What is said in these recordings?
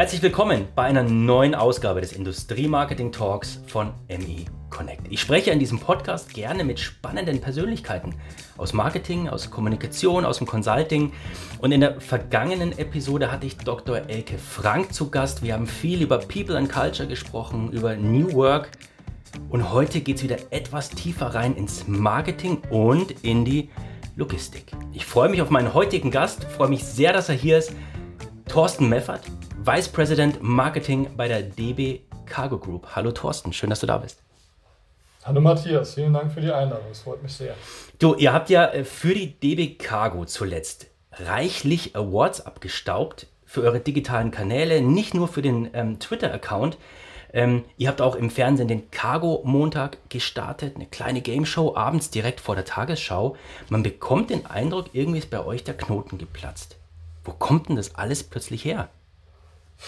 Herzlich willkommen bei einer neuen Ausgabe des Industriemarketing Talks von ME Connect. Ich spreche in diesem Podcast gerne mit spannenden Persönlichkeiten aus Marketing, aus Kommunikation, aus dem Consulting. Und in der vergangenen Episode hatte ich Dr. Elke Frank zu Gast. Wir haben viel über People and Culture gesprochen, über New Work. Und heute geht es wieder etwas tiefer rein ins Marketing und in die Logistik. Ich freue mich auf meinen heutigen Gast, freue mich sehr, dass er hier ist. Thorsten Meffert, Vice President Marketing bei der DB Cargo Group. Hallo Thorsten, schön, dass du da bist. Hallo Matthias, vielen Dank für die Einladung. Es freut mich sehr. Du, ihr habt ja äh, für die DB Cargo zuletzt reichlich Awards abgestaubt für eure digitalen Kanäle, nicht nur für den ähm, Twitter-Account. Ähm, ihr habt auch im Fernsehen den Cargo Montag gestartet, eine kleine Game Show abends direkt vor der Tagesschau. Man bekommt den Eindruck, irgendwie ist bei euch der Knoten geplatzt. Wo kommt denn das alles plötzlich her?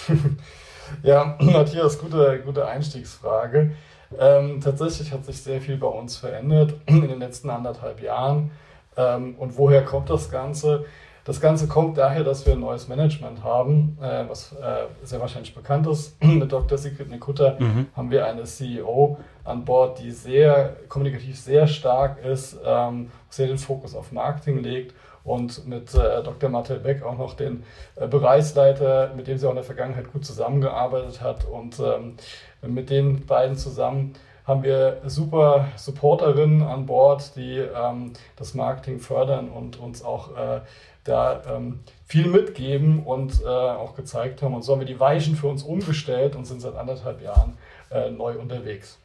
ja, Matthias, gute, gute Einstiegsfrage. Ähm, tatsächlich hat sich sehr viel bei uns verändert in den letzten anderthalb Jahren. Ähm, und woher kommt das Ganze? Das Ganze kommt daher, dass wir ein neues Management haben, äh, was äh, sehr wahrscheinlich bekannt ist. Mit Dr. Sigrid Nikutta mhm. haben wir eine CEO an Bord, die sehr kommunikativ sehr stark ist, ähm, sehr den Fokus auf Marketing legt und mit äh, Dr. Martel Beck auch noch den äh, Bereichsleiter, mit dem sie auch in der Vergangenheit gut zusammengearbeitet hat. Und ähm, mit den beiden zusammen haben wir super Supporterinnen an Bord, die ähm, das Marketing fördern und uns auch äh, da ähm, viel mitgeben und äh, auch gezeigt haben. Und so haben wir die Weichen für uns umgestellt und sind seit anderthalb Jahren äh, neu unterwegs.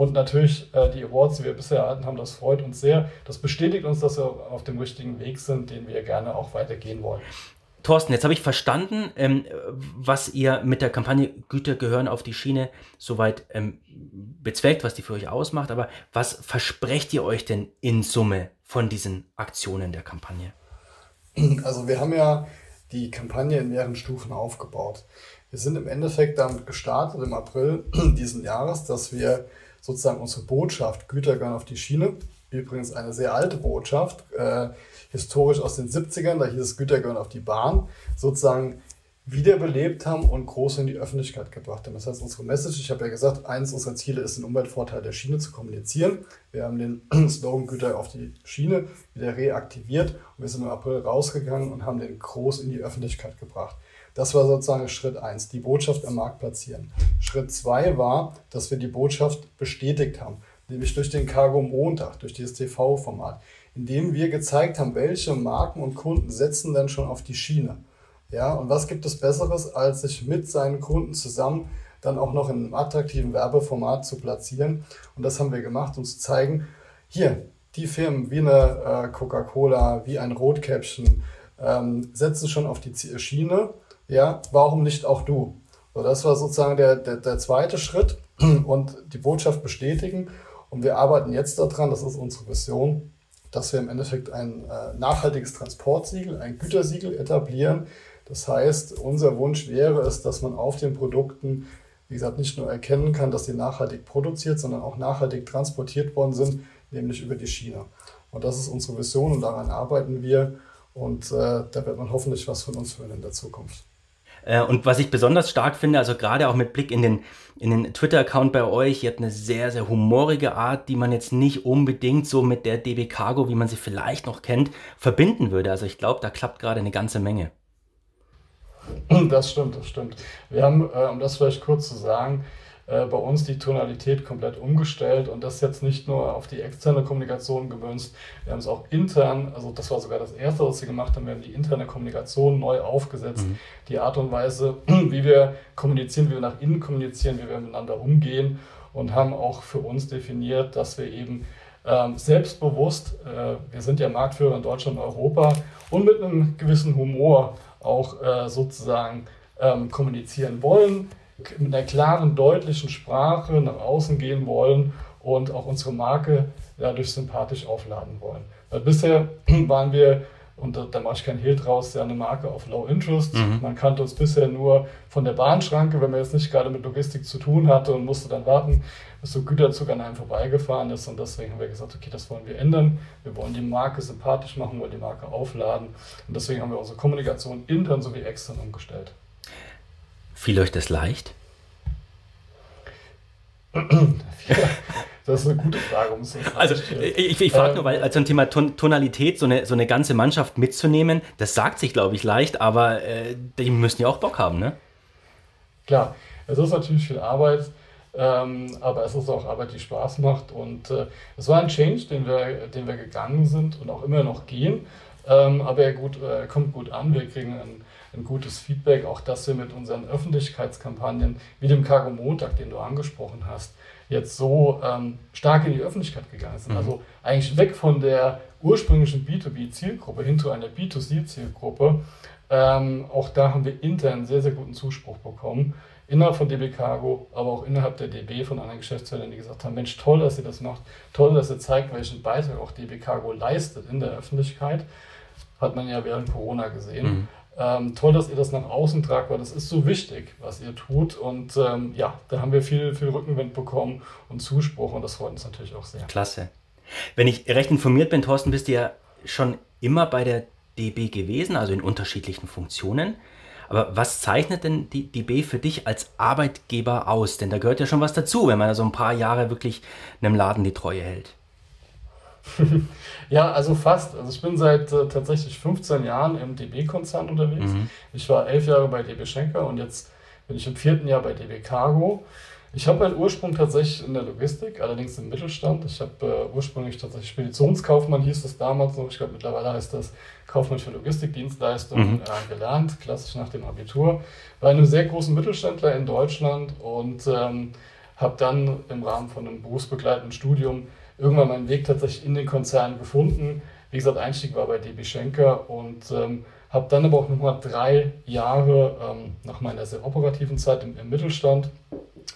Und natürlich äh, die Awards, die wir bisher erhalten haben, das freut uns sehr. Das bestätigt uns, dass wir auf dem richtigen Weg sind, den wir gerne auch weitergehen wollen. Thorsten, jetzt habe ich verstanden, ähm, was ihr mit der Kampagne Güter gehören auf die Schiene soweit ähm, bezweckt, was die für euch ausmacht. Aber was versprecht ihr euch denn in Summe von diesen Aktionen der Kampagne? Also wir haben ja die Kampagne in mehreren Stufen aufgebaut. Wir sind im Endeffekt damit gestartet im April diesen Jahres, dass wir sozusagen unsere Botschaft Güter gehören auf die Schiene, übrigens eine sehr alte Botschaft, äh, historisch aus den 70ern, da hieß es Güter gehören auf die Bahn, sozusagen wiederbelebt haben und groß in die Öffentlichkeit gebracht haben. Das heißt, unsere Message, ich habe ja gesagt, eines unserer Ziele ist, den Umweltvorteil der Schiene zu kommunizieren. Wir haben den Slogan Güter auf die Schiene wieder reaktiviert und wir sind im April rausgegangen und haben den groß in die Öffentlichkeit gebracht. Das war sozusagen Schritt eins, die Botschaft am Markt platzieren. Schritt zwei war, dass wir die Botschaft bestätigt haben, nämlich durch den Cargo Montag, durch dieses TV-Format, in dem wir gezeigt haben, welche Marken und Kunden setzen denn schon auf die Schiene ja, und was gibt es Besseres, als sich mit seinen Kunden zusammen dann auch noch in einem attraktiven Werbeformat zu platzieren? Und das haben wir gemacht, um zu zeigen, hier, die Firmen wie eine äh, Coca-Cola, wie ein Rotkäppchen ähm, setzen schon auf die Schiene. Ja, warum nicht auch du? So, das war sozusagen der, der, der zweite Schritt und die Botschaft bestätigen. Und wir arbeiten jetzt daran, das ist unsere Vision, dass wir im Endeffekt ein äh, nachhaltiges Transportsiegel, ein Gütersiegel etablieren, das heißt, unser Wunsch wäre es, dass man auf den Produkten, wie gesagt, nicht nur erkennen kann, dass sie nachhaltig produziert, sondern auch nachhaltig transportiert worden sind, nämlich über die Schiene. Und das ist unsere Vision und daran arbeiten wir. Und äh, da wird man hoffentlich was von uns hören in der Zukunft. Äh, und was ich besonders stark finde, also gerade auch mit Blick in den, in den Twitter-Account bei euch, ihr habt eine sehr, sehr humorige Art, die man jetzt nicht unbedingt so mit der DB Cargo, wie man sie vielleicht noch kennt, verbinden würde. Also ich glaube, da klappt gerade eine ganze Menge. Das stimmt, das stimmt. Wir haben, äh, um das vielleicht kurz zu sagen, äh, bei uns die Tonalität komplett umgestellt und das jetzt nicht nur auf die externe Kommunikation gemünzt, wir haben es auch intern, also das war sogar das Erste, was wir gemacht haben, wir haben die interne Kommunikation neu aufgesetzt, mhm. die Art und Weise, wie wir kommunizieren, wie wir nach innen kommunizieren, wie wir miteinander umgehen und haben auch für uns definiert, dass wir eben ähm, selbstbewusst, äh, wir sind ja Marktführer in Deutschland und Europa und mit einem gewissen Humor auch äh, sozusagen ähm, kommunizieren wollen, mit einer klaren, deutlichen Sprache nach außen gehen wollen und auch unsere Marke dadurch sympathisch aufladen wollen. Weil bisher waren wir und da, da mache ich kein Hehl draus, ja eine Marke auf Low Interest. Mhm. Man kannte uns bisher nur von der Bahnschranke, wenn man jetzt nicht gerade mit Logistik zu tun hatte und musste dann warten, bis so Güterzug an einem vorbeigefahren ist. Und deswegen haben wir gesagt, okay, das wollen wir ändern. Wir wollen die Marke sympathisch machen, wollen die Marke aufladen. Und deswegen haben wir unsere Kommunikation intern sowie extern umgestellt. Fiel euch das leicht? Das ist eine gute Frage. Um also ich, ich frage nur, weil als ein Thema Tonalität, so eine, so eine ganze Mannschaft mitzunehmen, das sagt sich, glaube ich, leicht, aber äh, die müssen ja auch Bock haben, ne? Klar, es ist natürlich viel Arbeit, ähm, aber es ist auch Arbeit, die Spaß macht. Und äh, es war ein Change, den wir, den wir gegangen sind und auch immer noch gehen. Ähm, aber er gut, äh, kommt gut an. Wir kriegen ein, ein gutes Feedback, auch dass wir mit unseren Öffentlichkeitskampagnen, wie dem Cargo Montag, den du angesprochen hast, jetzt so ähm, stark in die Öffentlichkeit gegangen sind. Mhm. Also eigentlich weg von der ursprünglichen B2B-Zielgruppe hin zu einer B2C-Zielgruppe. Ähm, auch da haben wir intern sehr, sehr guten Zuspruch bekommen. Innerhalb von DB Cargo, aber auch innerhalb der DB von anderen Geschäftsführern, die gesagt haben, Mensch, toll, dass ihr das macht. Toll, dass ihr zeigt, welchen Beitrag auch DB Cargo leistet in der Öffentlichkeit. Hat man ja während Corona gesehen. Mhm. Ähm, toll, dass ihr das nach außen tragt, weil das ist so wichtig, was ihr tut. Und ähm, ja, da haben wir viel, viel Rückenwind bekommen und Zuspruch und das freut uns natürlich auch sehr. Klasse. Wenn ich recht informiert bin, Thorsten, bist du ja schon immer bei der DB gewesen, also in unterschiedlichen Funktionen. Aber was zeichnet denn die DB für dich als Arbeitgeber aus? Denn da gehört ja schon was dazu, wenn man so also ein paar Jahre wirklich einem Laden die Treue hält. ja, also fast. Also ich bin seit äh, tatsächlich 15 Jahren im DB-Konzern unterwegs. Mhm. Ich war elf Jahre bei DB Schenker und jetzt bin ich im vierten Jahr bei DB Cargo. Ich habe meinen Ursprung tatsächlich in der Logistik, allerdings im Mittelstand. Ich habe äh, ursprünglich tatsächlich Speditionskaufmann, hieß es damals noch. Ich glaube, mittlerweile heißt das Kaufmann für Logistikdienstleistungen mhm. äh, gelernt, klassisch nach dem Abitur. War in einem sehr großen Mittelständler in Deutschland und ähm, habe dann im Rahmen von einem berufsbegleitenden Studium irgendwann meinen Weg tatsächlich in den Konzern gefunden. Wie gesagt, Einstieg war bei DB Schenker und ähm, habe dann aber auch nochmal drei Jahre ähm, nach meiner sehr operativen Zeit im, im Mittelstand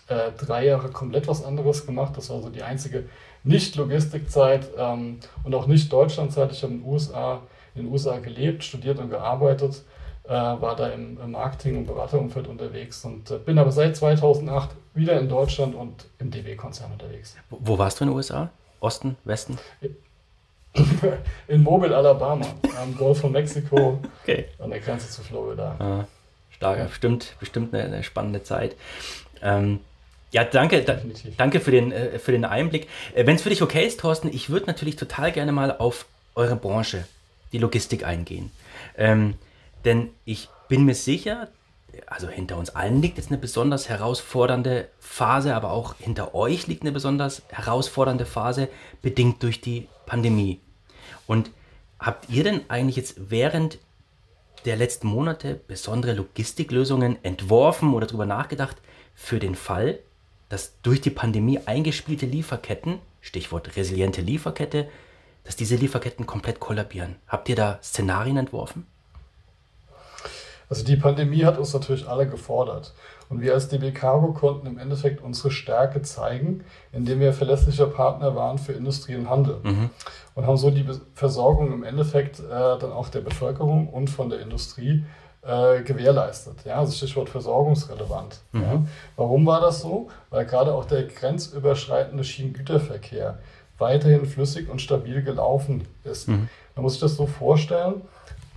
äh, drei Jahre komplett was anderes gemacht. Das war so die einzige Nicht-Logistikzeit ähm, und auch nicht Deutschlandzeit. Ich habe in, in den USA gelebt, studiert und gearbeitet, äh, war da im, im, Marketing- und Beraterumfeld unterwegs und äh, bin aber seit 2008 wieder in Deutschland und im DB-Konzern unterwegs. Wo warst du in den USA? Osten, Westen? In Mobile, Alabama, am Golf von Mexiko, okay. an der Grenze zu Florida. Ah, stark, bestimmt, bestimmt eine, eine spannende Zeit. Ähm, ja, danke, da, danke für den, äh, für den Einblick. Äh, Wenn es für dich okay ist, Thorsten, ich würde natürlich total gerne mal auf eure Branche, die Logistik eingehen. Ähm, denn ich bin mir sicher, also hinter uns allen liegt jetzt eine besonders herausfordernde Phase, aber auch hinter euch liegt eine besonders herausfordernde Phase, bedingt durch die Pandemie. Und habt ihr denn eigentlich jetzt während der letzten Monate besondere Logistiklösungen entworfen oder darüber nachgedacht für den Fall, dass durch die Pandemie eingespielte Lieferketten, Stichwort resiliente Lieferkette, dass diese Lieferketten komplett kollabieren? Habt ihr da Szenarien entworfen? Also die Pandemie hat uns natürlich alle gefordert. Und wir als DB Cargo konnten im Endeffekt unsere Stärke zeigen, indem wir verlässlicher Partner waren für Industrie und Handel. Mhm. Und haben so die Versorgung im Endeffekt äh, dann auch der Bevölkerung und von der Industrie äh, gewährleistet. Ja, also Stichwort versorgungsrelevant. Mhm. Ja. Warum war das so? Weil gerade auch der grenzüberschreitende Schienengüterverkehr weiterhin flüssig und stabil gelaufen ist. Mhm. Man muss sich das so vorstellen,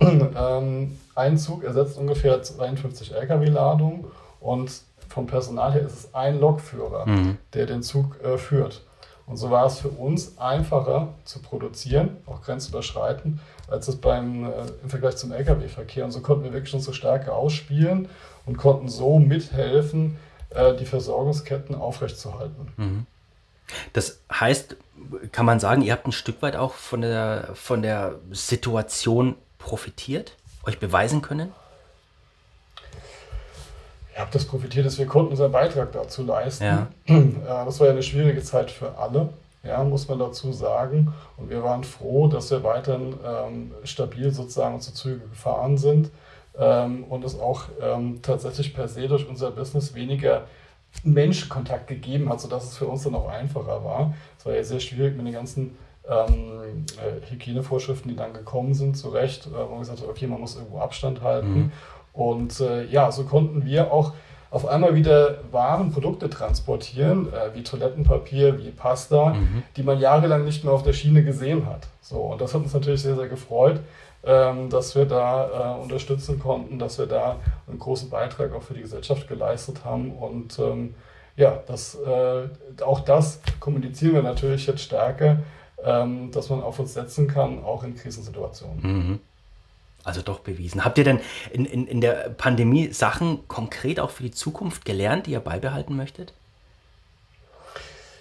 ähm, ein Zug ersetzt ungefähr 52 Lkw-Ladungen und vom Personal her ist es ein Lokführer, mhm. der den Zug äh, führt. Und so war es für uns einfacher zu produzieren, auch grenzüberschreitend, als es beim, äh, im Vergleich zum Lkw-Verkehr. Und so konnten wir wirklich unsere Stärke ausspielen und konnten so mithelfen, äh, die Versorgungsketten aufrechtzuerhalten. Mhm. Das heißt, kann man sagen, ihr habt ein Stück weit auch von der, von der Situation profitiert, euch beweisen können? Ihr habt das profitiert, dass wir konnten unseren Beitrag dazu leisten. Ja. Das war ja eine schwierige Zeit für alle, ja, muss man dazu sagen. Und wir waren froh, dass wir weiterhin ähm, stabil sozusagen unsere Züge gefahren sind ähm, und es auch ähm, tatsächlich per se durch unser Business weniger Menschenkontakt gegeben hat, sodass es für uns dann auch einfacher war. Es war ja sehr schwierig mit den ganzen ähm, äh, Hygienevorschriften, die dann gekommen sind, zurecht, äh, wo man gesagt hat, okay, man muss irgendwo Abstand halten. Mhm. Und äh, ja, so konnten wir auch auf einmal wieder Waren, Produkte transportieren, äh, wie Toilettenpapier, wie Pasta, mhm. die man jahrelang nicht mehr auf der Schiene gesehen hat. So, und das hat uns natürlich sehr, sehr gefreut, ähm, dass wir da äh, unterstützen konnten, dass wir da einen großen Beitrag auch für die Gesellschaft geleistet haben. Und ähm, ja, das, äh, auch das kommunizieren wir natürlich jetzt stärker, ähm, dass man auf uns setzen kann, auch in Krisensituationen. Mhm. Also doch bewiesen. Habt ihr denn in, in, in der Pandemie Sachen konkret auch für die Zukunft gelernt, die ihr beibehalten möchtet?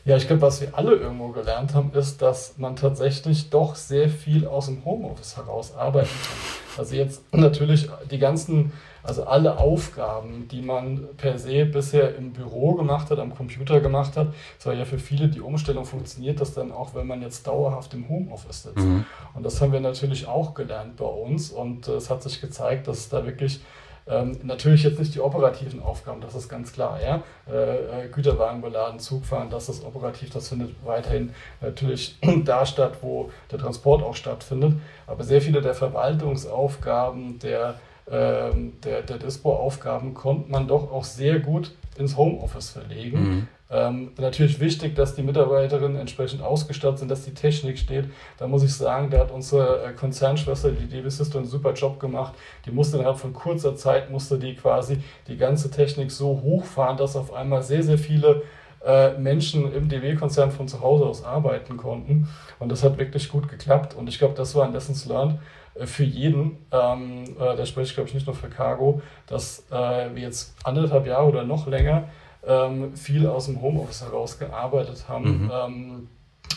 Ja, ich glaube, was wir alle irgendwo gelernt haben, ist, dass man tatsächlich doch sehr viel aus dem Homeoffice heraus arbeiten kann. Also jetzt natürlich die ganzen, also alle Aufgaben, die man per se bisher im Büro gemacht hat, am Computer gemacht hat, es war ja für viele die Umstellung funktioniert das dann auch, wenn man jetzt dauerhaft im Homeoffice sitzt. Mhm. Und das haben wir natürlich auch gelernt bei uns und äh, es hat sich gezeigt, dass es da wirklich ähm, natürlich jetzt nicht die operativen Aufgaben, das ist ganz klar. Ja? Äh, äh, Güterwagen beladen, Zug fahren, das ist operativ, das findet weiterhin natürlich da statt, wo der Transport auch stattfindet. Aber sehr viele der Verwaltungsaufgaben, der, der, der Dispo-Aufgaben konnte man doch auch sehr gut ins Homeoffice verlegen. Mhm. Ähm, natürlich wichtig, dass die Mitarbeiterinnen entsprechend ausgestattet sind, dass die Technik steht. Da muss ich sagen, da hat unsere äh, Konzernschwester, die DB Sister, einen super Job gemacht. Die musste innerhalb von kurzer Zeit, musste die quasi die ganze Technik so hochfahren, dass auf einmal sehr, sehr viele äh, Menschen im DB-Konzern von zu Hause aus arbeiten konnten. Und das hat wirklich gut geklappt. Und ich glaube, das war ein Lessons Learned für jeden, ähm, äh, da spreche ich glaube ich nicht nur für Cargo, dass äh, wir jetzt anderthalb Jahre oder noch länger ähm, viel aus dem Homeoffice heraus gearbeitet haben. Mhm. Ähm,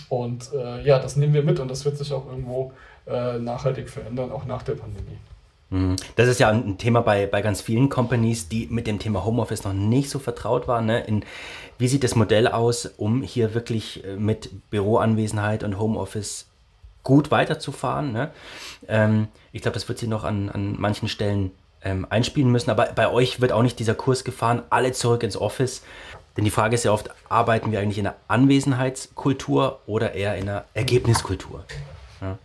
und äh, ja, das nehmen wir mit und das wird sich auch irgendwo äh, nachhaltig verändern, auch nach der Pandemie. Mhm. Das ist ja ein Thema bei, bei ganz vielen Companies, die mit dem Thema Homeoffice noch nicht so vertraut waren. Ne? In, wie sieht das Modell aus, um hier wirklich äh, mit Büroanwesenheit und Homeoffice gut weiterzufahren? Ne? Ähm, ich glaube, das wird sie noch an, an manchen Stellen ähm, einspielen müssen. Aber bei euch wird auch nicht dieser Kurs gefahren, alle zurück ins Office. Denn die Frage ist ja oft, arbeiten wir eigentlich in einer Anwesenheitskultur oder eher in einer Ergebniskultur? Ja.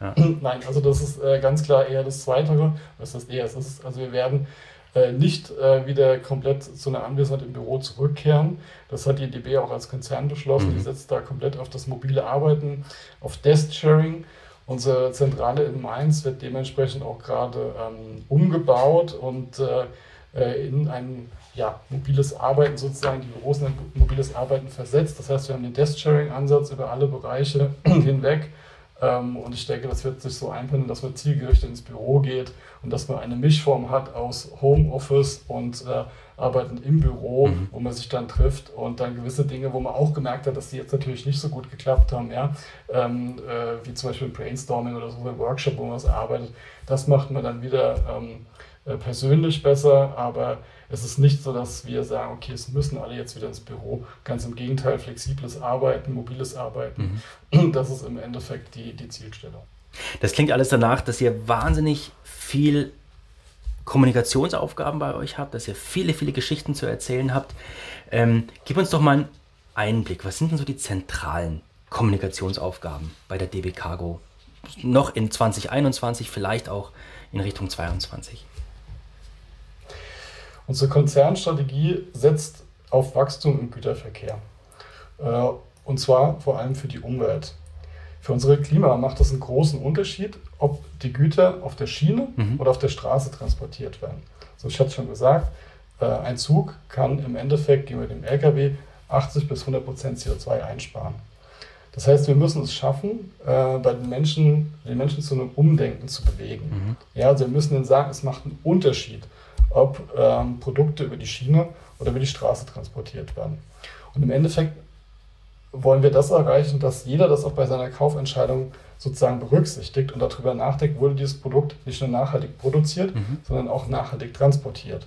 Ja. Nein, also das ist äh, ganz klar eher das Zweitere. Was ist eher? Es ist, also wir werden äh, nicht äh, wieder komplett zu einer Anwesenheit im Büro zurückkehren. Das hat die DB auch als Konzern beschlossen. Mhm. Die setzt da komplett auf das mobile Arbeiten, auf Desk-Sharing. Unsere Zentrale in Mainz wird dementsprechend auch gerade ähm, umgebaut und äh, äh, in ein ja, mobiles Arbeiten sozusagen, die Büros in ein mobiles Arbeiten versetzt. Das heißt, wir haben den Desk-Sharing-Ansatz über alle Bereiche hinweg. Ähm, und ich denke, das wird sich so einpendeln, dass man zielgerichtet ins Büro geht und dass man eine Mischform hat aus Homeoffice und äh, Arbeiten im Büro, mhm. wo man sich dann trifft und dann gewisse Dinge, wo man auch gemerkt hat, dass die jetzt natürlich nicht so gut geklappt haben, ja, ähm, äh, wie zum Beispiel Brainstorming oder so ein Workshop, wo man was arbeitet, das macht man dann wieder ähm, äh, persönlich besser, aber es ist nicht so, dass wir sagen, okay, es müssen alle jetzt wieder ins Büro. Ganz im Gegenteil, flexibles Arbeiten, mobiles Arbeiten, mhm. das ist im Endeffekt die, die Zielstellung. Das klingt alles danach, dass ihr wahnsinnig viel Kommunikationsaufgaben bei euch habt, dass ihr viele, viele Geschichten zu erzählen habt. Ähm, gib uns doch mal einen Einblick. Was sind denn so die zentralen Kommunikationsaufgaben bei der DB Cargo? Noch in 2021, vielleicht auch in Richtung 2022? Unsere Konzernstrategie setzt auf Wachstum im Güterverkehr. Äh, und zwar vor allem für die Umwelt. Für unsere Klima macht das einen großen Unterschied, ob die Güter auf der Schiene mhm. oder auf der Straße transportiert werden. So, ich hatte schon gesagt, äh, ein Zug kann im Endeffekt gegenüber dem LKW 80 bis 100 Prozent CO2 einsparen. Das heißt, wir müssen es schaffen, äh, bei den Menschen, den Menschen zu einem Umdenken zu bewegen. Mhm. Ja, also wir müssen ihnen sagen, es macht einen Unterschied, ob ähm, Produkte über die Schiene oder über die Straße transportiert werden. Und im Endeffekt wollen wir das erreichen, dass jeder das auch bei seiner Kaufentscheidung sozusagen berücksichtigt und darüber nachdenkt, wurde dieses Produkt nicht nur nachhaltig produziert, mhm. sondern auch nachhaltig transportiert.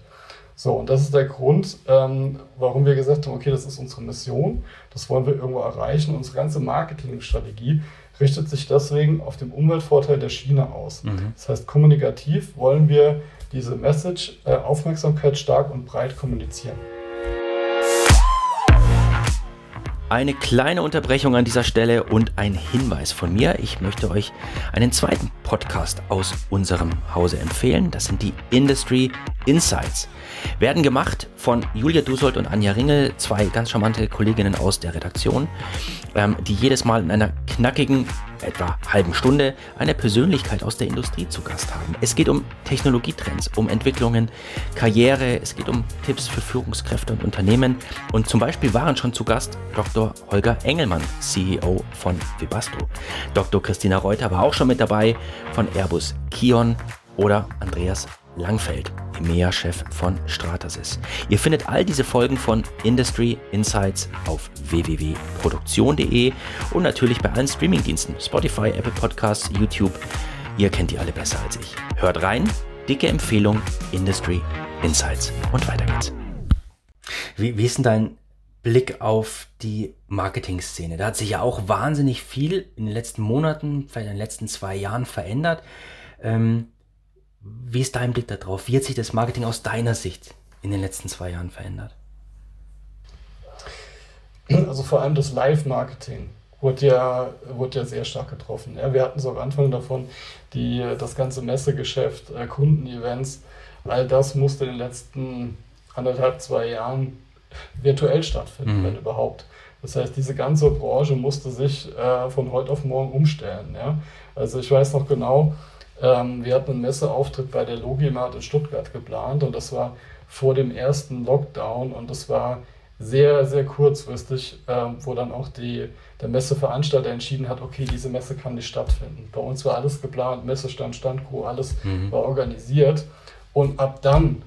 So, und das ist der Grund, ähm, warum wir gesagt haben, okay, das ist unsere Mission, das wollen wir irgendwo erreichen. Unsere ganze Marketingstrategie richtet sich deswegen auf den Umweltvorteil der Schiene aus. Mhm. Das heißt, kommunikativ wollen wir diese Message, äh, Aufmerksamkeit stark und breit kommunizieren. Eine kleine Unterbrechung an dieser Stelle und ein Hinweis von mir. Ich möchte euch einen zweiten Podcast aus unserem Hause empfehlen. Das sind die Industry Insights. Werden gemacht von Julia Dusold und Anja Ringel, zwei ganz charmante Kolleginnen aus der Redaktion, ähm, die jedes Mal in einer knackigen, etwa halben Stunde eine Persönlichkeit aus der Industrie zu Gast haben. Es geht um Technologietrends, um Entwicklungen, Karriere, es geht um Tipps für Führungskräfte und Unternehmen. Und zum Beispiel waren schon zu Gast Dr. Holger Engelmann, CEO von Vibasto. Dr. Christina Reuter war auch schon mit dabei von Airbus Kion oder Andreas Langfeld, EMEA-Chef von Stratasys. Ihr findet all diese Folgen von Industry Insights auf www.produktion.de und natürlich bei allen Streamingdiensten, Spotify, Apple Podcasts, YouTube. Ihr kennt die alle besser als ich. Hört rein, dicke Empfehlung, Industry Insights und weiter geht's. Wie, wie ist denn dein Blick auf die Marketing-Szene? Da hat sich ja auch wahnsinnig viel in den letzten Monaten, vielleicht in den letzten zwei Jahren verändert. Ähm, wie ist dein Blick darauf? Wie hat sich das Marketing aus deiner Sicht in den letzten zwei Jahren verändert? Also vor allem das Live-Marketing wurde ja, wurde ja sehr stark getroffen. Ja, wir hatten so am Anfang davon, die, das ganze Messegeschäft, äh, Kundenevents, all das musste in den letzten anderthalb, zwei Jahren virtuell stattfinden, mhm. wenn überhaupt. Das heißt, diese ganze Branche musste sich äh, von heute auf morgen umstellen. Ja? Also ich weiß noch genau, ähm, wir hatten einen Messeauftritt bei der Logimart in Stuttgart geplant und das war vor dem ersten Lockdown und das war sehr, sehr kurzfristig, äh, wo dann auch die, der Messeveranstalter entschieden hat, okay, diese Messe kann nicht stattfinden. Bei uns war alles geplant, Messestand, Standcrew, alles mhm. war organisiert und ab dann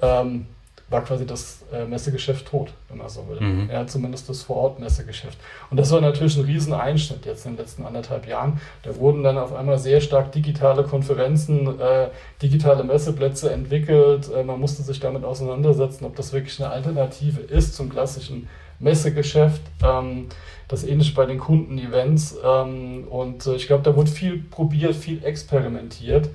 ähm, war quasi das äh, Messegeschäft tot, wenn man so will. Mhm. Ja, zumindest das Vorort-Messegeschäft. Und das war natürlich ein riesen Einschnitt jetzt in den letzten anderthalb Jahren. Da wurden dann auf einmal sehr stark digitale Konferenzen, äh, digitale Messeplätze entwickelt. Äh, man musste sich damit auseinandersetzen, ob das wirklich eine Alternative ist zum klassischen Messegeschäft. Ähm, das ähnlich bei den Kundenevents. Ähm, und äh, ich glaube, da wurde viel probiert, viel experimentiert.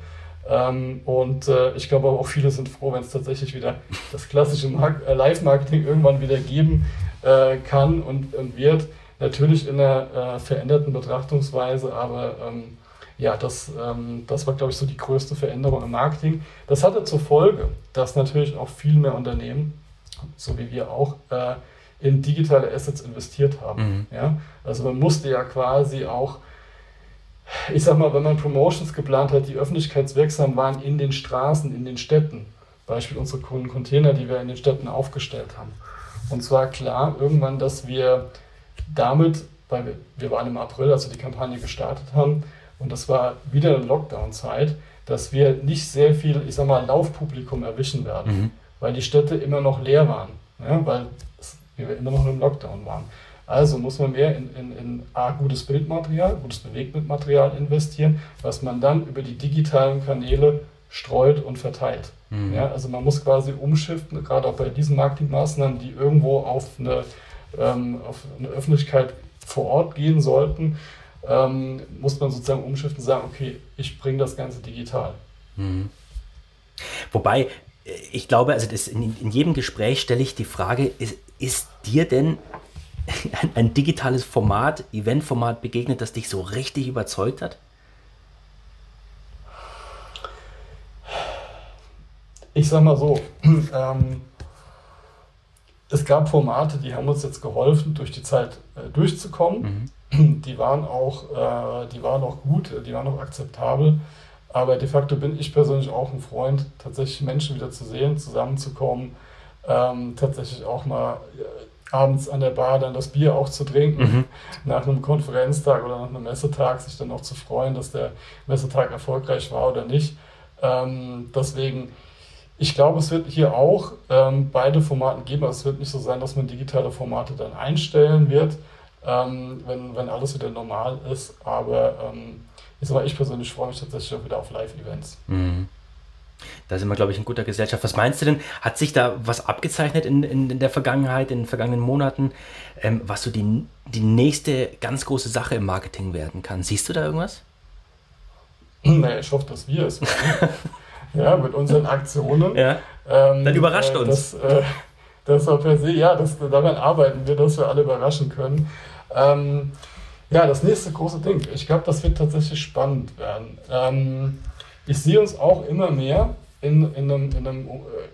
Ähm, und äh, ich glaube auch viele sind froh, wenn es tatsächlich wieder das klassische äh, Live-Marketing irgendwann wieder geben äh, kann und, und, wird. Natürlich in einer äh, veränderten Betrachtungsweise, aber ähm, ja, das, ähm, das war, glaube ich, so die größte Veränderung im Marketing. Das hatte zur Folge, dass natürlich auch viel mehr Unternehmen, so wie wir auch, äh, in digitale Assets investiert haben. Mhm. Ja? Also man musste ja quasi auch ich sag mal, wenn man Promotions geplant hat, die öffentlichkeitswirksam waren in den Straßen, in den Städten, Beispiel unsere Container, die wir in den Städten aufgestellt haben. Und zwar klar, irgendwann, dass wir damit, weil wir, wir waren im April, als wir die Kampagne gestartet haben, und das war wieder eine Lockdown-Zeit, dass wir nicht sehr viel, ich sag mal, Laufpublikum erwischen werden, mhm. weil die Städte immer noch leer waren, ja, weil wir immer noch im Lockdown waren. Also muss man mehr in, in, in A, gutes Bildmaterial, gutes Bewegtbildmaterial investieren, was man dann über die digitalen Kanäle streut und verteilt. Mhm. Ja, also man muss quasi umschiften, gerade auch bei diesen Marketingmaßnahmen, die irgendwo auf eine, ähm, auf eine Öffentlichkeit vor Ort gehen sollten, ähm, muss man sozusagen umschiften und sagen, okay, ich bringe das Ganze digital. Mhm. Wobei, ich glaube, also in, in jedem Gespräch stelle ich die Frage, ist, ist dir denn ein, ein digitales Format, Eventformat begegnet, das dich so richtig überzeugt hat? Ich sag mal so, ähm, es gab Formate, die haben uns jetzt geholfen, durch die Zeit äh, durchzukommen. Mhm. Die waren auch, äh, die waren auch gut, die waren auch akzeptabel. Aber de facto bin ich persönlich auch ein Freund, tatsächlich Menschen wieder zu sehen, zusammenzukommen, ähm, tatsächlich auch mal äh, abends an der Bar dann das Bier auch zu trinken, mhm. nach einem Konferenztag oder nach einem Messetag, sich dann auch zu freuen, dass der Messetag erfolgreich war oder nicht. Ähm, deswegen, ich glaube, es wird hier auch ähm, beide Formaten geben. Also es wird nicht so sein, dass man digitale Formate dann einstellen wird, ähm, wenn, wenn alles wieder normal ist. Aber ähm, ich, sag mal, ich persönlich freue mich tatsächlich auch wieder auf Live-Events. Mhm. Da sind wir, glaube ich, in guter Gesellschaft. Was meinst du denn? Hat sich da was abgezeichnet in, in, in der Vergangenheit, in den vergangenen Monaten, ähm, was so die, die nächste ganz große Sache im Marketing werden kann? Siehst du da irgendwas? Naja, ich hoffe, dass wir es machen. ja, mit unseren Aktionen. Ja. Ähm, Dann überrascht äh, uns. Das, äh, Das war per se, ja, das, daran arbeiten wir, dass wir alle überraschen können. Ähm, ja, das nächste große Ding. Ich glaube, das wird tatsächlich spannend werden. Ähm, ich sehe uns auch immer mehr in, in, einem, in einem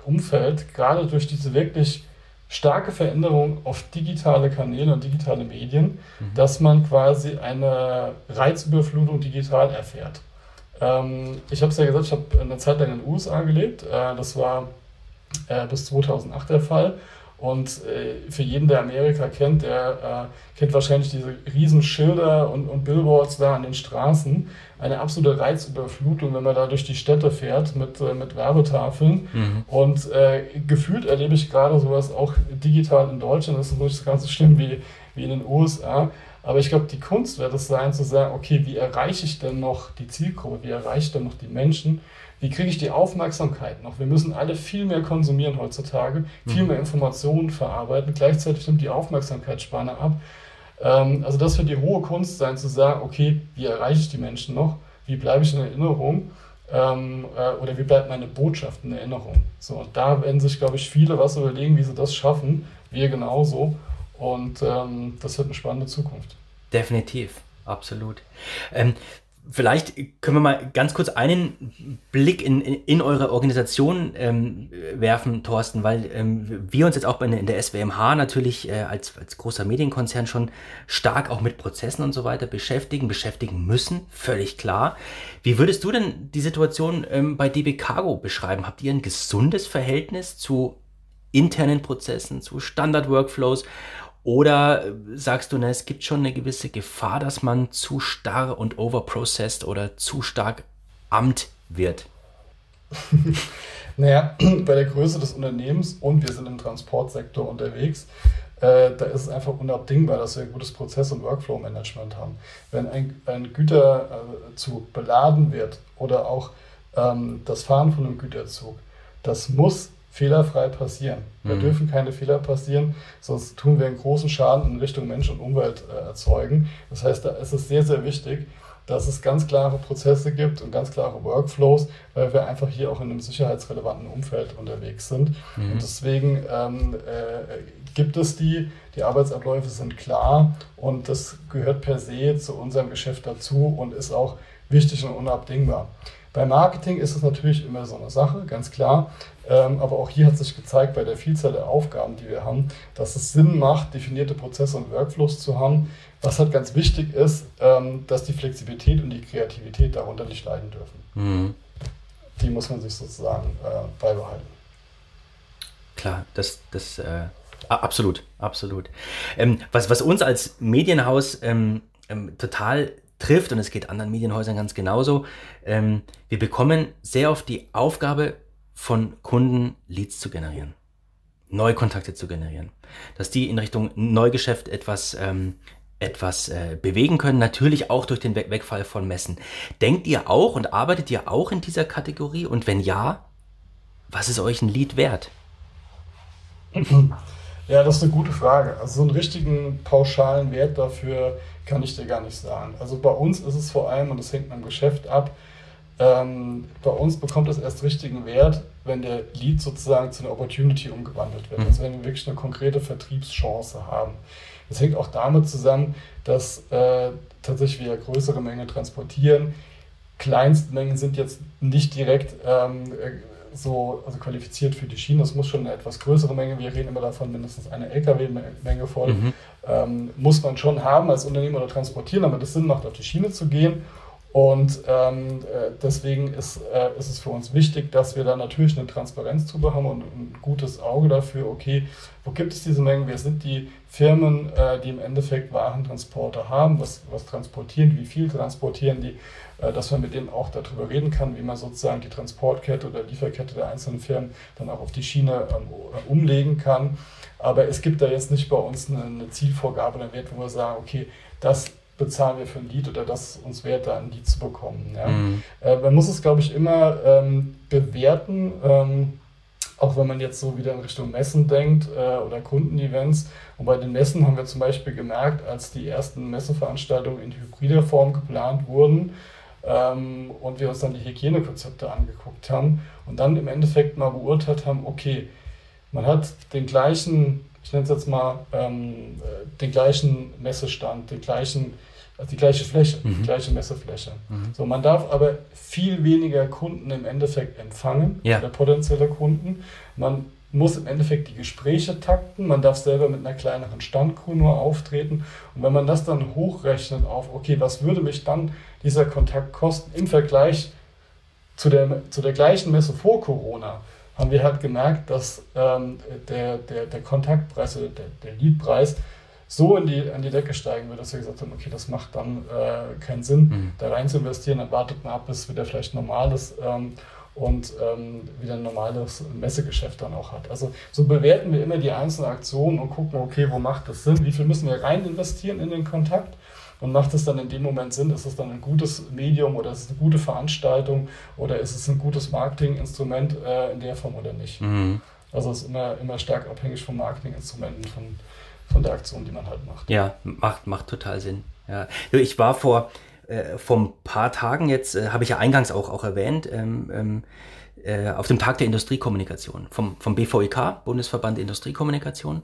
Umfeld, gerade durch diese wirklich starke Veränderung auf digitale Kanäle und digitale Medien, mhm. dass man quasi eine Reizüberflutung digital erfährt. Ähm, ich habe es ja gesagt, ich habe eine Zeit lang in den USA gelebt. Äh, das war äh, bis 2008 der Fall. Und äh, für jeden, der Amerika kennt, der äh, kennt wahrscheinlich diese riesen Schilder und, und Billboards da an den Straßen. Eine absolute Reizüberflutung, wenn man da durch die Städte fährt mit, äh, mit Werbetafeln. Mhm. Und äh, gefühlt erlebe ich gerade sowas auch digital in Deutschland. Das ist nicht ganz so schlimm wie, wie in den USA. Aber ich glaube, die Kunst wird es sein, zu sagen, okay, wie erreiche ich denn noch die Zielgruppe? Wie erreiche ich denn noch die Menschen? Wie kriege ich die Aufmerksamkeit noch? Wir müssen alle viel mehr konsumieren heutzutage, viel mhm. mehr Informationen verarbeiten. Gleichzeitig nimmt die Aufmerksamkeitsspanne ab. Ähm, also das wird die hohe Kunst sein, zu sagen, okay, wie erreiche ich die Menschen noch? Wie bleibe ich in Erinnerung? Ähm, äh, oder wie bleibt meine Botschaft in Erinnerung? So, und da werden sich, glaube ich, viele was überlegen, wie sie das schaffen. Wir genauso. Und ähm, das wird eine spannende Zukunft. Definitiv, absolut. Ähm, Vielleicht können wir mal ganz kurz einen Blick in, in eure Organisation ähm, werfen, Thorsten, weil ähm, wir uns jetzt auch in, in der SWMH natürlich äh, als, als großer Medienkonzern schon stark auch mit Prozessen und so weiter beschäftigen, beschäftigen müssen, völlig klar. Wie würdest du denn die Situation ähm, bei DB Cargo beschreiben? Habt ihr ein gesundes Verhältnis zu internen Prozessen, zu Standard-Workflows oder äh, sagst du, na, es gibt schon eine gewisse Gefahr, dass man zu starr und overprocessed oder zu stark Amt wird? naja, bei der Größe des Unternehmens und wir sind im Transportsektor unterwegs, äh, da ist es einfach unabdingbar, dass wir ein gutes Prozess- und Workflow-Management haben. Wenn ein, ein Güterzug äh, beladen wird oder auch ähm, das Fahren von einem Güterzug, das muss fehlerfrei passieren. Da mhm. dürfen keine Fehler passieren, sonst tun wir einen großen Schaden in Richtung Mensch und Umwelt äh, erzeugen. Das heißt, da ist es sehr, sehr wichtig, dass es ganz klare Prozesse gibt und ganz klare Workflows, weil wir einfach hier auch in einem sicherheitsrelevanten Umfeld unterwegs sind. Mhm. Und deswegen ähm, äh, gibt es die, die Arbeitsabläufe sind klar und das gehört per se zu unserem Geschäft dazu und ist auch wichtig und unabdingbar. Bei Marketing ist es natürlich immer so eine Sache, ganz klar. Ähm, aber auch hier hat sich gezeigt, bei der Vielzahl der Aufgaben, die wir haben, dass es Sinn macht, definierte Prozesse und Workflows zu haben. Was halt ganz wichtig ist, ähm, dass die Flexibilität und die Kreativität darunter nicht leiden dürfen. Mhm. Die muss man sich sozusagen äh, beibehalten. Klar, das, das äh, absolut, absolut. Ähm, was, was uns als Medienhaus ähm, ähm, total trifft, und es geht anderen Medienhäusern ganz genauso, ähm, wir bekommen sehr oft die Aufgabe, von Kunden Leads zu generieren, Neukontakte zu generieren, dass die in Richtung Neugeschäft etwas ähm, etwas äh, bewegen können, natürlich auch durch den We Wegfall von Messen. Denkt ihr auch und arbeitet ihr auch in dieser Kategorie? Und wenn ja, was ist euch ein Lead wert? Ja, das ist eine gute Frage. Also so einen richtigen pauschalen Wert dafür kann ich dir gar nicht sagen. Also bei uns ist es vor allem, und das hängt am Geschäft ab, ähm, bei uns bekommt es erst richtigen Wert, wenn der Lead sozusagen zu einer Opportunity umgewandelt wird. Mhm. Also wenn wir wirklich eine konkrete Vertriebschance haben. Das hängt auch damit zusammen, dass äh, tatsächlich wir größere Mengen transportieren. Kleinstmengen sind jetzt nicht direkt ähm, so also qualifiziert für die Schiene. Das muss schon eine etwas größere Menge, wir reden immer davon, mindestens eine Lkw-Menge voll, mhm. ähm, muss man schon haben als Unternehmen oder transportieren, damit es Sinn macht, auf die Schiene zu gehen. Und ähm, äh, deswegen ist, äh, ist es für uns wichtig, dass wir da natürlich eine Transparenz drüber haben und ein gutes Auge dafür, okay, wo gibt es diese Mengen, wer sind die Firmen, äh, die im Endeffekt Warentransporter haben, was, was transportieren, wie viel transportieren die, äh, dass man mit denen auch darüber reden kann, wie man sozusagen die Transportkette oder Lieferkette der einzelnen Firmen dann auch auf die Schiene ähm, umlegen kann. Aber es gibt da jetzt nicht bei uns eine, eine Zielvorgabe, einen Wert, wo wir sagen, okay, das bezahlen wir für ein Lied oder das uns wert, da ein Lied zu bekommen. Ja. Mhm. Äh, man muss es, glaube ich, immer ähm, bewerten, ähm, auch wenn man jetzt so wieder in Richtung Messen denkt äh, oder Kundenevents. Und bei den Messen haben wir zum Beispiel gemerkt, als die ersten Messeveranstaltungen in hybrider Form geplant wurden ähm, und wir uns dann die Hygienekonzepte angeguckt haben und dann im Endeffekt mal beurteilt haben, okay, Man hat den gleichen, ich nenne es jetzt mal, ähm, äh, den gleichen Messestand, den gleichen, also die gleiche Fläche, mhm. die gleiche Messefläche. Mhm. So, man darf aber viel weniger Kunden im Endeffekt empfangen, ja. oder potenzielle Kunden. Man muss im Endeffekt die Gespräche takten, man darf selber mit einer kleineren Standcrew nur auftreten. Und wenn man das dann hochrechnet auf, okay, was würde mich dann dieser Kontakt kosten im Vergleich zu der, zu der gleichen Messe vor Corona, haben wir halt gemerkt, dass ähm, der, der, der Kontaktpreis der, der Leadpreis so in die, an die Decke steigen würde, dass wir gesagt haben, okay, das macht dann äh, keinen Sinn, mhm. da rein zu investieren, dann wartet man ab, bis wieder vielleicht normal ist. Ähm, und ähm, wieder ein normales Messegeschäft dann auch hat. Also so bewerten wir immer die einzelnen Aktionen und gucken, okay, wo macht das Sinn, wie viel müssen wir rein investieren in den Kontakt und macht es dann in dem Moment Sinn, ist es dann ein gutes Medium oder ist es eine gute Veranstaltung oder ist es ein gutes Marketinginstrument äh, in der Form oder nicht. Mhm. Also es ist immer, immer stark abhängig vom Marketinginstrumenten, von, von der Aktion, die man halt macht. Ja, macht, macht total Sinn. Ja. Ich war vor äh, vor ein paar Tagen jetzt, äh, habe ich ja eingangs auch, auch erwähnt, ähm, ähm, äh, auf dem Tag der Industriekommunikation vom, vom BVIK, Bundesverband Industriekommunikation.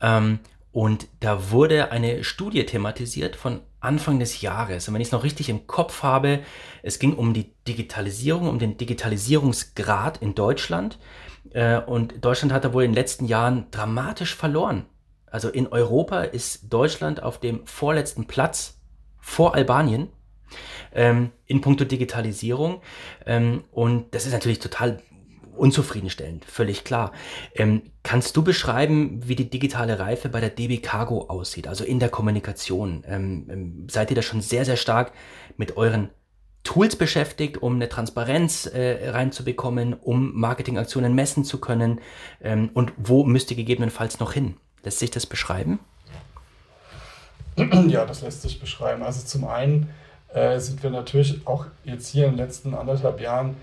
Ähm, und da wurde eine Studie thematisiert von Anfang des Jahres. Und wenn ich es noch richtig im Kopf habe, es ging um die Digitalisierung, um den Digitalisierungsgrad in Deutschland. Äh, und Deutschland hat da wohl in den letzten Jahren dramatisch verloren. Also in Europa ist Deutschland auf dem vorletzten Platz vor Albanien ähm, in puncto Digitalisierung. Ähm, und das ist natürlich total unzufriedenstellend, völlig klar. Ähm, kannst du beschreiben, wie die digitale Reife bei der DB Cargo aussieht, also in der Kommunikation? Ähm, ähm, seid ihr da schon sehr, sehr stark mit euren Tools beschäftigt, um eine Transparenz äh, reinzubekommen, um Marketingaktionen messen zu können? Ähm, und wo müsst ihr gegebenenfalls noch hin? Lässt sich das beschreiben? Ja, das lässt sich beschreiben. Also zum einen äh, sind wir natürlich auch jetzt hier in den letzten anderthalb Jahren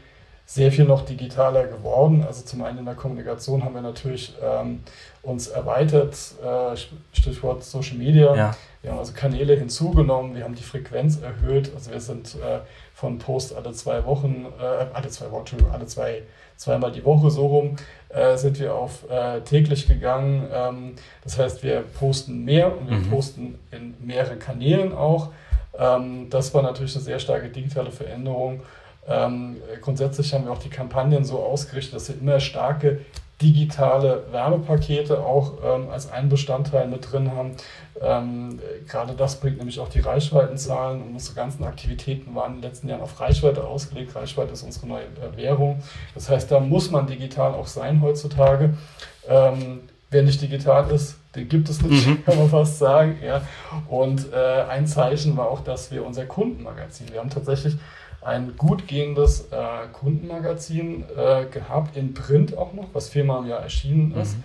sehr viel noch digitaler geworden. Also zum einen in der Kommunikation haben wir natürlich ähm, uns erweitert, äh, Stichwort Social Media. Ja. Wir haben also Kanäle hinzugenommen, wir haben die Frequenz erhöht. Also wir sind äh, von Post alle zwei Wochen, äh, alle zwei Wochen, alle zwei, zweimal die Woche so rum, äh, sind wir auf äh, täglich gegangen. Ähm, das heißt, wir posten mehr und wir mhm. posten in mehreren Kanälen auch. Ähm, das war natürlich eine sehr starke digitale Veränderung. Ähm, grundsätzlich haben wir auch die Kampagnen so ausgerichtet, dass wir immer starke digitale Werbepakete auch ähm, als einen Bestandteil mit drin haben. Ähm, gerade das bringt nämlich auch die Reichweitenzahlen und unsere ganzen Aktivitäten waren in den letzten Jahren auf Reichweite ausgelegt. Reichweite ist unsere neue äh, Währung. Das heißt, da muss man digital auch sein heutzutage. Ähm, wer nicht digital ist, den gibt es nicht, mhm. kann man fast sagen. Ja. Und äh, ein Zeichen war auch, dass wir unser Kundenmagazin, wir haben tatsächlich ein gut gehendes äh, Kundenmagazin äh, gehabt, in Print auch noch, was viermal im Jahr erschienen ist. Mhm.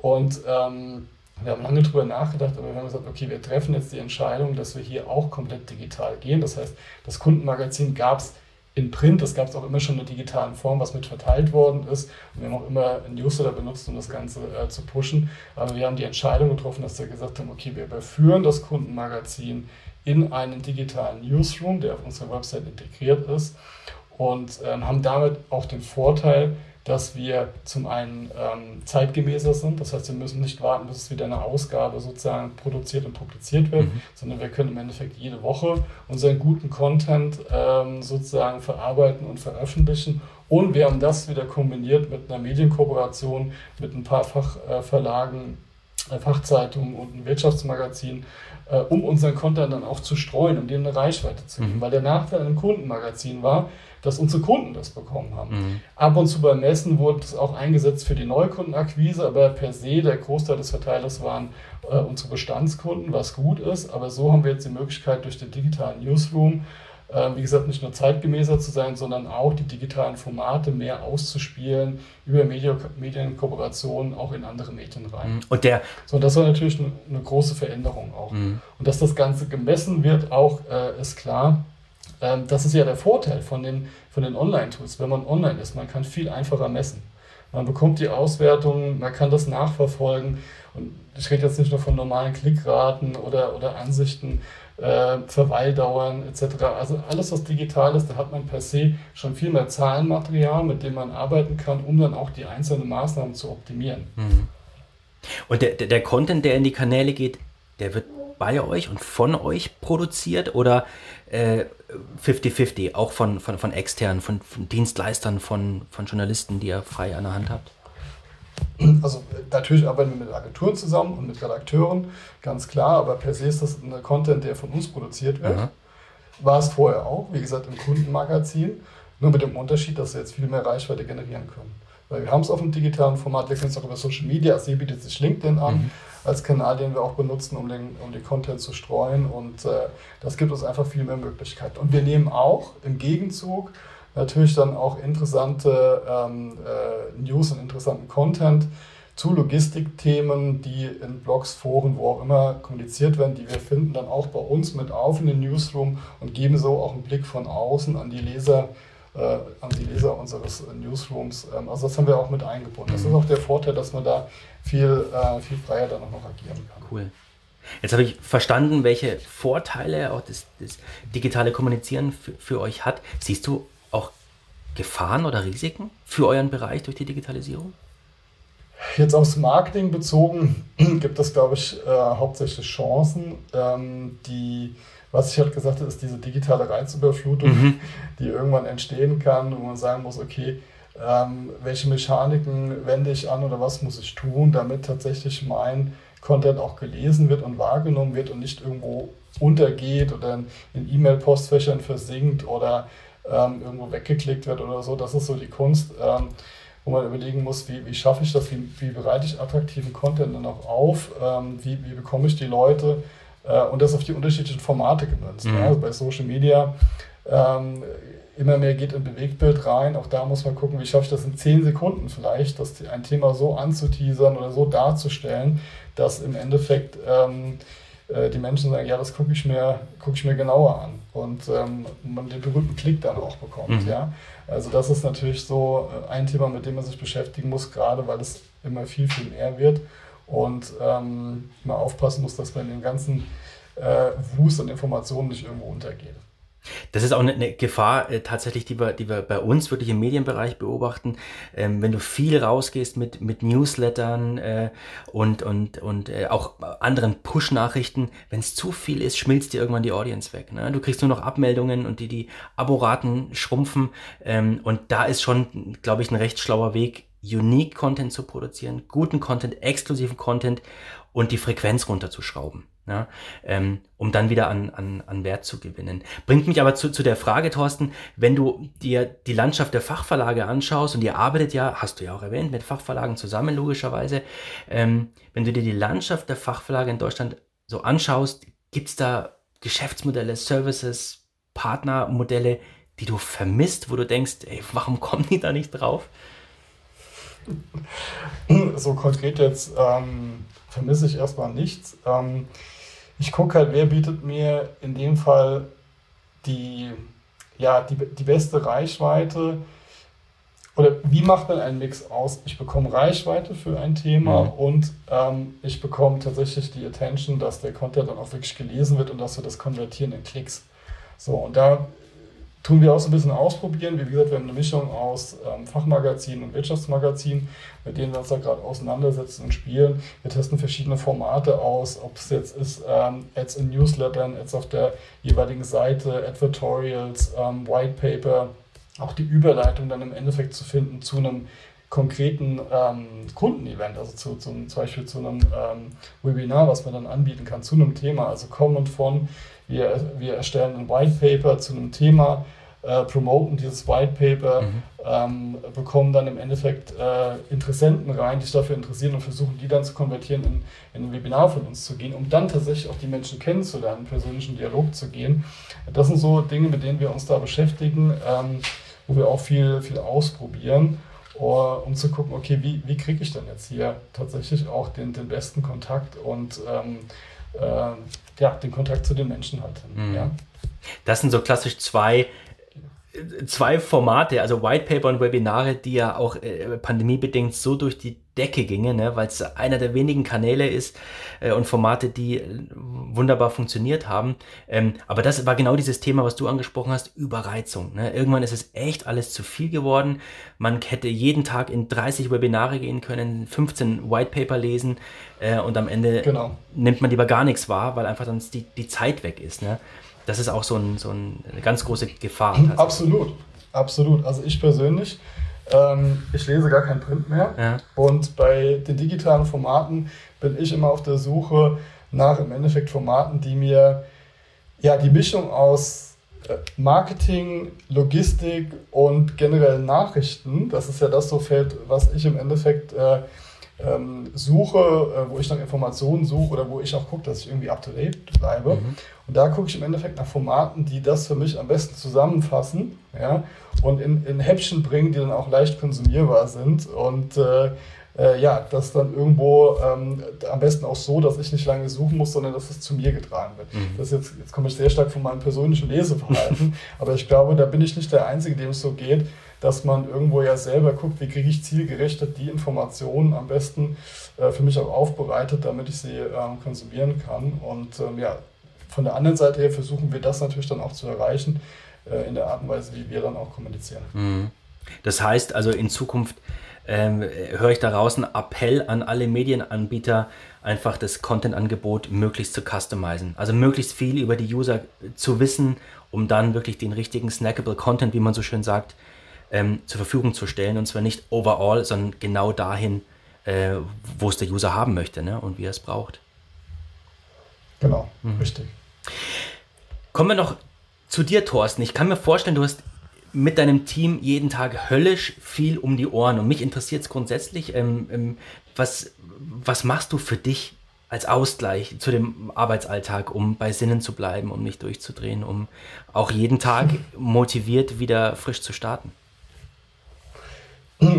Und ähm, wir haben lange darüber nachgedacht, aber wir haben gesagt, okay, wir treffen jetzt die Entscheidung, dass wir hier auch komplett digital gehen. Das heißt, das Kundenmagazin gab es in Print, das gab es auch immer schon in der digitalen Form, was mit verteilt worden ist. Und wir haben auch immer ein Newsletter benutzt, um das Ganze äh, zu pushen. Aber wir haben die Entscheidung getroffen, dass wir gesagt haben, okay, wir überführen das Kundenmagazin in einen digitalen Newsroom, der auf unserer Website integriert ist und ähm, haben damit auch den Vorteil, dass wir zum einen ähm, zeitgemäßer sind, das heißt, wir müssen nicht warten, bis es wieder eine Ausgabe sozusagen produziert und publiziert wird, mhm. sondern wir können im Endeffekt jede Woche unseren guten Content ähm, sozusagen verarbeiten und veröffentlichen. Und wir haben das wieder kombiniert mit einer Medienkooperation, mit ein paar Fachverlagen, äh, Fachzeitungen und ein Wirtschaftsmagazin, äh, um unseren Content dann auch zu streuen, um dem eine Reichweite zu geben. Mhm. Weil der Nachteil im Kundenmagazin war, dass unsere Kunden das bekommen haben. Mhm. Ab und zu beim Messen wurde es auch eingesetzt für die Neukundenakquise, aber per se der Großteil des Verteilers waren äh, unsere Bestandskunden, was gut ist. Aber so haben wir jetzt die Möglichkeit durch den digitalen Newsroom, wie gesagt, nicht nur zeitgemäßer zu sein, sondern auch die digitalen Formate mehr auszuspielen über Medien Medienkooperationen auch in andere Medien rein. Mhm. Und der so, das war natürlich eine, große Veränderung auch. Mhm. Und dass das Ganze gemessen wird, auch äh, ist klar. Ähm, das ist ja der Vorteil von den, von den Online-Tools, wenn man online ist. Man kann viel einfacher messen. Man bekommt die Auswertung, man kann das nachverfolgen. Und ich rede jetzt nicht nur von normalen Klickraten oder, oder Ansichten, äh, Verweildauern etc. Also alles, was digital ist, da hat man per se schon viel mehr Zahlenmaterial, mit dem man arbeiten kann, um dann auch die einzelnen Maßnahmen zu optimieren. Mhm. Und der, der, Content, der in die Kanäle geht, der wird bei euch und von euch produziert oder 50-50, äh, auch von, von, von externen, von, von Dienstleistern, von, von Journalisten, die ihr frei an der Hand habt? Also natürlich arbeiten wir mit Agenturen zusammen und mit Redakteuren, ganz klar, aber per se ist das ein Content, der von uns produziert wird. Mhm. War es vorher auch, wie gesagt, im Kundenmagazin, nur mit dem Unterschied, dass wir jetzt viel mehr Reichweite generieren können. Weil wir haben es auf dem digitalen Format, wir können es auch über Social Media, also hier bietet sich LinkedIn an, mhm. als Kanal, den wir auch benutzen, um den, um den Content zu streuen und äh, das gibt uns einfach viel mehr Möglichkeiten. Und wir nehmen auch im Gegenzug natürlich dann auch interessante ähm, äh, News und interessanten Content zu Logistikthemen, die in Blogs, Foren, wo auch immer kommuniziert werden, die wir finden dann auch bei uns mit auf in den Newsroom und geben so auch einen Blick von außen an die Leser, äh, an die Leser unseres Newsrooms. Ähm, also das haben wir auch mit eingebunden. Das ist auch der Vorteil, dass man da viel, äh, viel freier dann auch noch agieren kann. Cool. Jetzt habe ich verstanden, welche Vorteile auch das, das digitale Kommunizieren für, für euch hat. Siehst du auch Gefahren oder Risiken für euren Bereich durch die Digitalisierung? Jetzt aufs Marketing bezogen gibt es, glaube ich, äh, hauptsächlich Chancen. Ähm, die, was ich halt gesagt habe, ist diese digitale Reizüberflutung, mhm. die irgendwann entstehen kann, wo man sagen muss, okay, ähm, welche Mechaniken wende ich an oder was muss ich tun, damit tatsächlich mein Content auch gelesen wird und wahrgenommen wird und nicht irgendwo untergeht oder in E-Mail-Postfächern versinkt oder ähm, irgendwo weggeklickt wird oder so. Das ist so die Kunst, ähm, wo man überlegen muss, wie, wie schaffe ich das, wie, wie bereite ich attraktiven Content dann auch auf, ähm, wie, wie bekomme ich die Leute äh, und das auf die unterschiedlichen Formate gemünzt. Mhm. Ja? Also bei Social Media ähm, immer mehr geht in Bewegtbild rein. Auch da muss man gucken, wie schaffe ich das in zehn Sekunden vielleicht, das ein Thema so anzuteasern oder so darzustellen, dass im Endeffekt ähm, äh, die Menschen sagen, ja, das gucke ich, mir, guck ich mir genauer an und ähm, man den berühmten Klick dann auch bekommt. Mhm. Ja? Also das ist natürlich so äh, ein Thema, mit dem man sich beschäftigen muss, gerade weil es immer viel, viel mehr wird und ähm, man aufpassen muss, dass man in den ganzen äh, Wust und Informationen nicht irgendwo untergeht. Das ist auch eine, Gefahr äh, tatsächlich, die wir, die wir bei uns wirklich im Medienbereich beobachten. Ähm, wenn du viel rausgehst mit, mit Newslettern äh, und, und, und äh, auch anderen Push-Nachrichten, wenn es zu viel ist, schmilzt dir irgendwann die Audience weg. Ne? Du kriegst nur noch Abmeldungen und die, die Aboraten schrumpfen. Ähm, und da ist schon, glaube ich, ein recht schlauer Weg, Unique Content zu produzieren, guten Content, exklusiven Content und die Frequenz runterzuschrauben ja, ähm, um dann wieder an, an, an Wert zu gewinnen. Bringt mich aber zu, zu der Frage, Thorsten, wenn du dir die Landschaft der Fachverlage anschaust und ihr arbeitet ja, hast du ja auch erwähnt, mit Fachverlagen zusammen, logischerweise, ähm, wenn du dir die Landschaft der Fachverlage in Deutschland so anschaust, gibt es da Geschäftsmodelle, Services, Partnermodelle, die du vermisst, wo du denkst, ey, warum kommen die da nicht drauf? So konkret jetzt ähm, vermisse ich erstmal nichts. Ähm, ich gucke halt, wer bietet mir in dem Fall die, ja, die, die beste Reichweite oder wie macht man einen Mix aus? Ich bekomme Reichweite für ein Thema mhm. und ähm, ich bekomme tatsächlich die Attention, dass der Content dann auch wirklich gelesen wird und dass wir das konvertieren in Klicks. So, und da tun wir auch so ein bisschen ausprobieren. Wie gesagt, wir haben eine Mischung aus ähm, Fachmagazin und Wirtschaftsmagazin, mit denen wir uns da gerade auseinandersetzen und spielen. Wir testen verschiedene Formate aus, ob es jetzt ist ähm, Ads in Newslettern, Ads auf der jeweiligen Seite, Advertorials, ähm, White Paper, auch die Überleitung dann im Endeffekt zu finden zu einem konkreten ähm, Kundenevent, also zu, zum, zum Beispiel zu einem ähm, Webinar, was man dann anbieten kann, zu einem Thema, also kommend von wir, wir erstellen ein White Paper zu einem Thema, äh, promoten dieses White Paper, mhm. ähm, bekommen dann im Endeffekt äh, Interessenten rein, die sich dafür interessieren und versuchen, die dann zu konvertieren, in, in ein Webinar von uns zu gehen, um dann tatsächlich auch die Menschen kennenzulernen, persönlichen Dialog zu gehen. Das sind so Dinge, mit denen wir uns da beschäftigen, ähm, wo wir auch viel, viel ausprobieren, um zu gucken, okay, wie, wie kriege ich denn jetzt hier tatsächlich auch den, den besten Kontakt und ähm, äh, ja, den Kontakt zu den Menschen halt. Mhm. Ja. Das sind so klassisch zwei zwei Formate, also White Paper und Webinare, die ja auch äh, pandemiebedingt so durch die Decke gingen, ne, weil es einer der wenigen Kanäle ist äh, und Formate, die wunderbar funktioniert haben. Ähm, aber das war genau dieses Thema, was du angesprochen hast, Überreizung. Ne? Irgendwann ist es echt alles zu viel geworden. Man hätte jeden Tag in 30 Webinare gehen können, 15 White Paper lesen äh, und am Ende genau. nimmt man lieber gar nichts wahr, weil einfach dann die, die Zeit weg ist. Ne? Das ist auch so, ein, so ein, eine ganz große Gefahr. Absolut, absolut. Also ich persönlich ähm, ich lese gar kein Print mehr. Ja. Und bei den digitalen Formaten bin ich immer auf der Suche nach im Endeffekt Formaten, die mir ja die Mischung aus äh, Marketing, Logistik und generell Nachrichten, das ist ja das so Feld, was ich im Endeffekt äh, ähm, suche, äh, wo ich nach Informationen suche oder wo ich auch gucke, dass ich irgendwie up to date bleibe. Mhm. Und da gucke ich im Endeffekt nach Formaten, die das für mich am besten zusammenfassen ja, und in, in Häppchen bringen, die dann auch leicht konsumierbar sind. Und äh, äh, ja, das dann irgendwo ähm, am besten auch so, dass ich nicht lange suchen muss, sondern dass es zu mir getragen wird. Mhm. Das jetzt, jetzt komme ich sehr stark von meinem persönlichen Leseverhalten, aber ich glaube, da bin ich nicht der Einzige, dem es so geht dass man irgendwo ja selber guckt, wie kriege ich zielgerichtet die Informationen am besten äh, für mich auch aufbereitet, damit ich sie ähm, konsumieren kann. Und ähm, ja, von der anderen Seite her versuchen wir das natürlich dann auch zu erreichen äh, in der Art und Weise, wie wir dann auch kommunizieren. Mhm. Das heißt also in Zukunft ähm, höre ich daraus einen Appell an alle Medienanbieter, einfach das Content-Angebot möglichst zu customizen. Also möglichst viel über die User zu wissen, um dann wirklich den richtigen snackable Content, wie man so schön sagt, ähm, zur Verfügung zu stellen. Und zwar nicht overall, sondern genau dahin, äh, wo es der User haben möchte ne? und wie er es braucht. Genau, mhm. richtig. Kommen wir noch zu dir, Thorsten. Ich kann mir vorstellen, du hast mit deinem Team jeden Tag höllisch viel um die Ohren. Und mich interessiert es grundsätzlich, ähm, ähm, was, was machst du für dich als Ausgleich zu dem Arbeitsalltag, um bei Sinnen zu bleiben, um nicht durchzudrehen, um auch jeden Tag motiviert wieder frisch zu starten?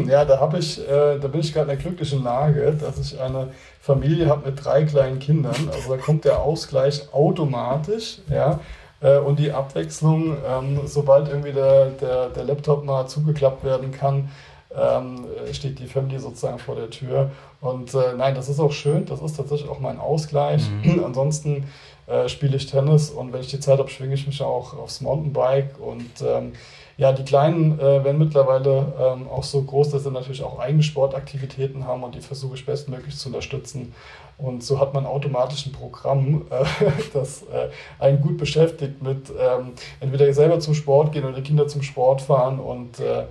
Ja, da habe ich, äh, da bin ich gerade in der glücklichen Lage, dass ich eine Familie habe mit drei kleinen Kindern. Also da kommt der Ausgleich automatisch, ja. Äh, und die Abwechslung, ähm, sobald irgendwie der, der, der Laptop mal zugeklappt werden kann, ähm, steht die Family sozusagen vor der Tür. Und äh, nein, das ist auch schön, das ist tatsächlich auch mein Ausgleich. Mhm. Ansonsten äh, spiele ich Tennis und wenn ich die Zeit habe, schwinge ich mich auch aufs Mountainbike und ähm, ja, die Kleinen äh, werden mittlerweile ähm, auch so groß, dass sie natürlich auch eigene Sportaktivitäten haben und die versuche ich bestmöglich zu unterstützen. Und so hat man automatisch ein Programm, äh, das äh, einen gut beschäftigt mit ähm, entweder selber zum Sport gehen oder die Kinder zum Sport fahren und äh,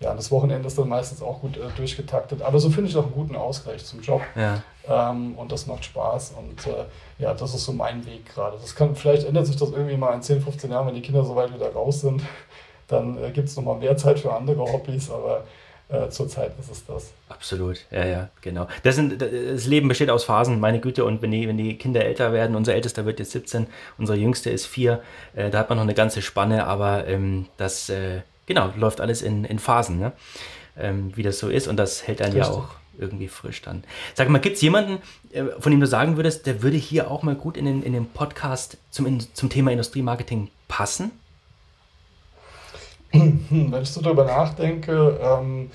ja, das Wochenende ist dann meistens auch gut äh, durchgetaktet. Aber so finde ich auch einen guten Ausgleich zum Job. Ja. Ähm, und das macht Spaß. Und äh, ja, das ist so mein Weg gerade. Das kann, vielleicht ändert sich das irgendwie mal in 10, 15 Jahren, wenn die Kinder so weit wieder raus sind dann äh, gibt es nochmal mehr Zeit für andere Hobbys, aber äh, zurzeit ist es das. Absolut, ja, ja, genau. Das, sind, das Leben besteht aus Phasen, meine Güte, und wenn die, wenn die Kinder älter werden, unser Ältester wird jetzt 17, unser Jüngster ist 4, äh, da hat man noch eine ganze Spanne, aber ähm, das, äh, genau, läuft alles in, in Phasen, ne? ähm, wie das so ist, und das hält einen Richtig. ja auch irgendwie frisch dann. Sag mal, gibt es jemanden, äh, von dem du sagen würdest, der würde hier auch mal gut in den, in den Podcast zum, zum Thema Industriemarketing passen? Wenn ich so darüber nachdenke, ähm,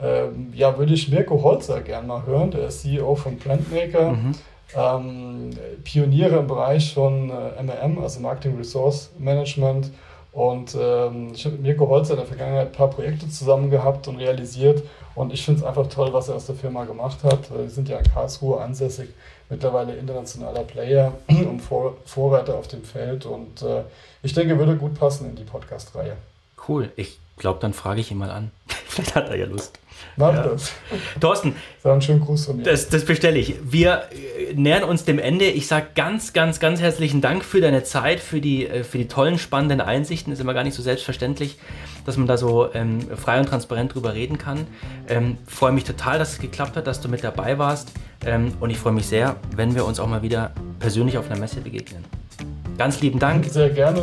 ähm, ja, würde ich Mirko Holzer gerne mal hören. Der ist CEO von Plantmaker. Mhm. Ähm, Pioniere im Bereich von äh, MRM, also Marketing Resource Management. Und ähm, ich habe mit Mirko Holzer in der Vergangenheit ein paar Projekte zusammen gehabt und realisiert. Und ich finde es einfach toll, was er aus der Firma gemacht hat. Wir sind ja in Karlsruhe ansässig, mittlerweile internationaler Player und Vor Vorreiter auf dem Feld. Und äh, ich denke, würde gut passen in die Podcast-Reihe. Cool. Ich glaube, dann frage ich ihn mal an. Vielleicht hat er ja Lust. Mach ja. das. Thorsten. Das einen schönen Gruß von mir. Das, das bestelle ich. Wir äh, nähern uns dem Ende. Ich sage ganz, ganz, ganz herzlichen Dank für deine Zeit, für die, äh, für die tollen, spannenden Einsichten. Ist immer gar nicht so selbstverständlich, dass man da so ähm, frei und transparent drüber reden kann. Ähm, freue mich total, dass es geklappt hat, dass du mit dabei warst. Ähm, und ich freue mich sehr, wenn wir uns auch mal wieder persönlich auf einer Messe begegnen. Ganz lieben Dank. Sehr gerne.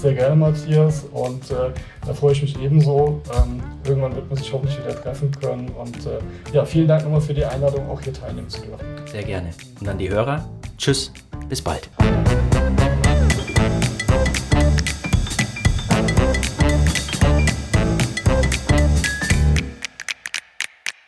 Sehr gerne, Matthias. Und äh, da freue ich mich ebenso. Ähm, irgendwann wird man sich hoffentlich wieder treffen können. Und äh, ja, vielen Dank nochmal für die Einladung, auch hier teilnehmen zu dürfen. Sehr gerne. Und an die Hörer, tschüss, bis bald.